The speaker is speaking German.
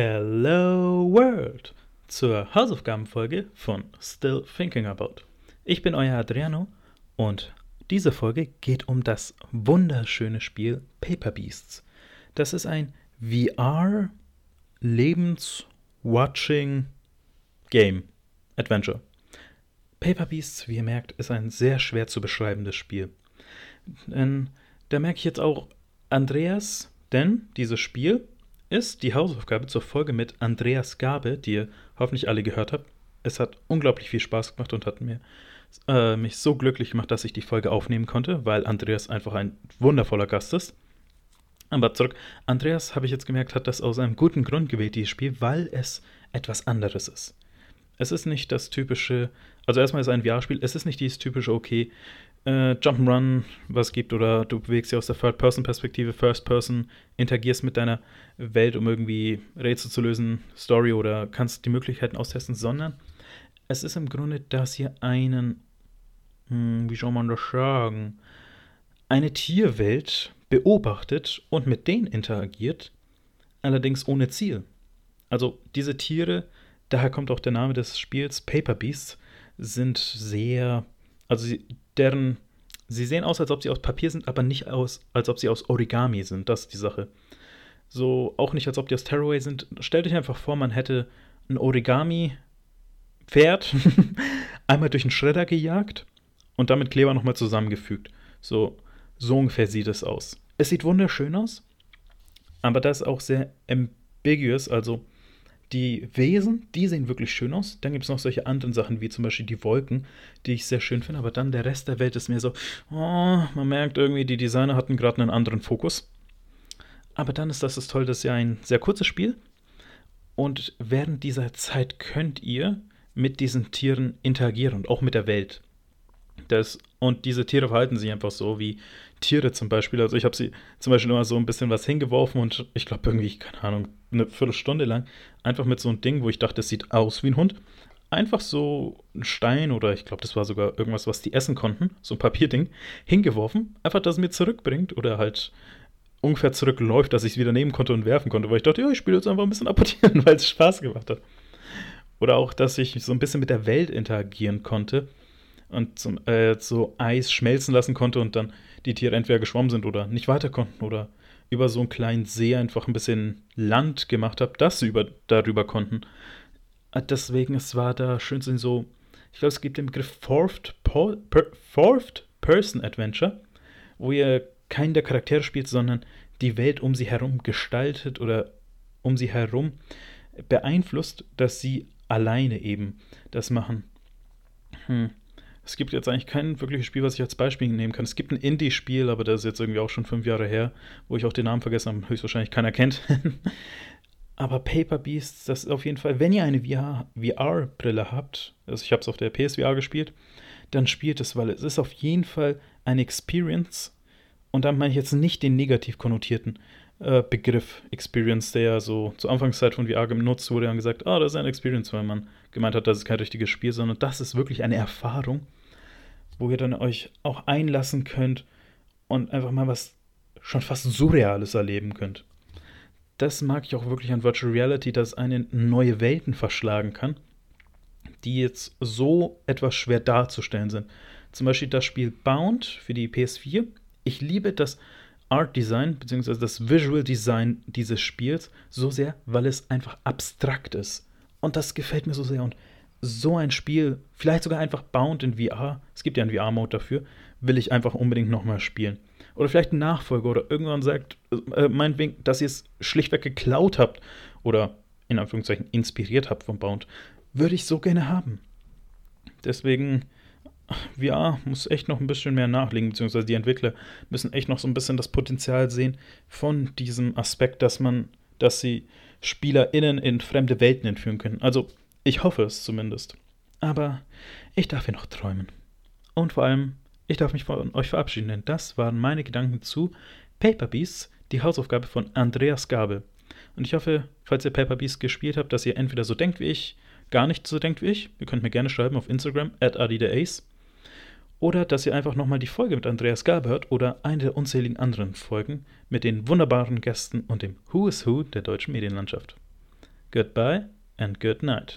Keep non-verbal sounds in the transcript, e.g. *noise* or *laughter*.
Hello World zur Hausaufgabenfolge von Still Thinking About. Ich bin euer Adriano und diese Folge geht um das wunderschöne Spiel Paper Beasts. Das ist ein VR Lebens-Watching Game Adventure. Paper Beasts, wie ihr merkt, ist ein sehr schwer zu beschreibendes Spiel. Denn da merke ich jetzt auch Andreas, denn dieses Spiel ist die Hausaufgabe zur Folge mit Andreas Gabe, die ihr hoffentlich alle gehört habt. Es hat unglaublich viel Spaß gemacht und hat mir äh, mich so glücklich gemacht, dass ich die Folge aufnehmen konnte, weil Andreas einfach ein wundervoller Gast ist. Aber zurück, Andreas, habe ich jetzt gemerkt, hat das aus einem guten Grund gewählt, dieses Spiel, weil es etwas anderes ist. Es ist nicht das typische, also erstmal ist ein VR-Spiel, es ist nicht dieses typische, okay, äh, Jump'n'Run was gibt oder du bewegst dich aus der Third-Person-Perspektive, First-Person, interagierst mit deiner Welt, um irgendwie Rätsel zu lösen, Story oder kannst die Möglichkeiten austesten, sondern es ist im Grunde, dass hier einen, hm, wie soll man das sagen, eine Tierwelt beobachtet und mit denen interagiert, allerdings ohne Ziel. Also diese Tiere, daher kommt auch der Name des Spiels, Paper Beasts, sind sehr, also sie, deren, sie sehen aus, als ob sie aus Papier sind, aber nicht aus, als ob sie aus Origami sind. Das ist die Sache. So, auch nicht, als ob die aus Tearaway sind. Stellt euch einfach vor, man hätte ein Origami-Pferd *laughs* einmal durch einen Schredder gejagt und damit Kleber nochmal zusammengefügt. So, so ungefähr sieht es aus. Es sieht wunderschön aus, aber das ist auch sehr ambiguous, also die Wesen, die sehen wirklich schön aus. Dann gibt es noch solche anderen Sachen, wie zum Beispiel die Wolken, die ich sehr schön finde. Aber dann der Rest der Welt ist mir so, oh, man merkt irgendwie, die Designer hatten gerade einen anderen Fokus. Aber dann ist das das Tolle, das ist ja ein sehr kurzes Spiel. Und während dieser Zeit könnt ihr mit diesen Tieren interagieren und auch mit der Welt. Das, und diese Tiere verhalten sich einfach so wie Tiere zum Beispiel. Also ich habe sie zum Beispiel immer so ein bisschen was hingeworfen und ich glaube irgendwie, keine Ahnung, eine Viertelstunde lang einfach mit so einem Ding, wo ich dachte, es sieht aus wie ein Hund. Einfach so ein Stein oder ich glaube, das war sogar irgendwas, was die essen konnten, so ein Papierding, hingeworfen. Einfach, dass es mir zurückbringt oder halt ungefähr zurückläuft, dass ich es wieder nehmen konnte und werfen konnte, weil ich dachte, ja, ich spiele jetzt einfach ein bisschen apportieren, *laughs* weil es Spaß gemacht hat. Oder auch, dass ich so ein bisschen mit der Welt interagieren konnte und zum, äh, so Eis schmelzen lassen konnte und dann die Tiere entweder geschwommen sind oder nicht weiter konnten oder über so einen kleinen See einfach ein bisschen Land gemacht habe, dass sie über, darüber konnten. Äh, deswegen, es war da schön so, ich glaube, es gibt den Begriff Fourth, Fourth Person Adventure, wo ihr keinen der Charaktere spielt, sondern die Welt um sie herum gestaltet oder um sie herum beeinflusst, dass sie alleine eben das machen. Hm. Es gibt jetzt eigentlich kein wirkliches Spiel, was ich als Beispiel nehmen kann. Es gibt ein Indie-Spiel, aber das ist jetzt irgendwie auch schon fünf Jahre her, wo ich auch den Namen vergessen habe, höchstwahrscheinlich keiner kennt. *laughs* aber Paper Beasts, das ist auf jeden Fall, wenn ihr eine VR-Brille habt, also ich habe es auf der PSVR gespielt, dann spielt es, weil es ist auf jeden Fall eine Experience. Und da meine ich jetzt nicht den negativ konnotierten äh, Begriff Experience, der ja so zur Anfangszeit von VR genutzt wurde und gesagt, ah, das ist eine Experience, weil man gemeint hat, das ist kein richtiges Spiel, sondern das ist wirklich eine Erfahrung wo ihr dann euch auch einlassen könnt und einfach mal was schon fast Surreales erleben könnt. Das mag ich auch wirklich an Virtual Reality, dass einen neue Welten verschlagen kann, die jetzt so etwas schwer darzustellen sind. Zum Beispiel das Spiel Bound für die PS4. Ich liebe das Art Design bzw. das Visual Design dieses Spiels so sehr, weil es einfach abstrakt ist. Und das gefällt mir so sehr. Und so ein Spiel, vielleicht sogar einfach Bound in VR, es gibt ja einen VR-Mode dafür, will ich einfach unbedingt nochmal spielen. Oder vielleicht ein Nachfolger oder irgendwann sagt, äh, meinetwegen, dass ihr es schlichtweg geklaut habt oder in Anführungszeichen inspiriert habt von Bound. Würde ich so gerne haben. Deswegen, VR muss echt noch ein bisschen mehr nachlegen, beziehungsweise die Entwickler müssen echt noch so ein bisschen das Potenzial sehen von diesem Aspekt, dass man, dass sie SpielerInnen in fremde Welten entführen können. Also ich hoffe es zumindest. Aber ich darf hier noch träumen. Und vor allem, ich darf mich von euch verabschieden, denn das waren meine Gedanken zu Paper Beasts, die Hausaufgabe von Andreas Gabe. Und ich hoffe, falls ihr Paper Beasts gespielt habt, dass ihr entweder so denkt wie ich, gar nicht so denkt wie ich. Ihr könnt mir gerne schreiben auf Instagram, at Ace. Oder dass ihr einfach nochmal die Folge mit Andreas Gabe hört oder eine der unzähligen anderen Folgen mit den wunderbaren Gästen und dem Who is Who der deutschen Medienlandschaft. Goodbye and good night.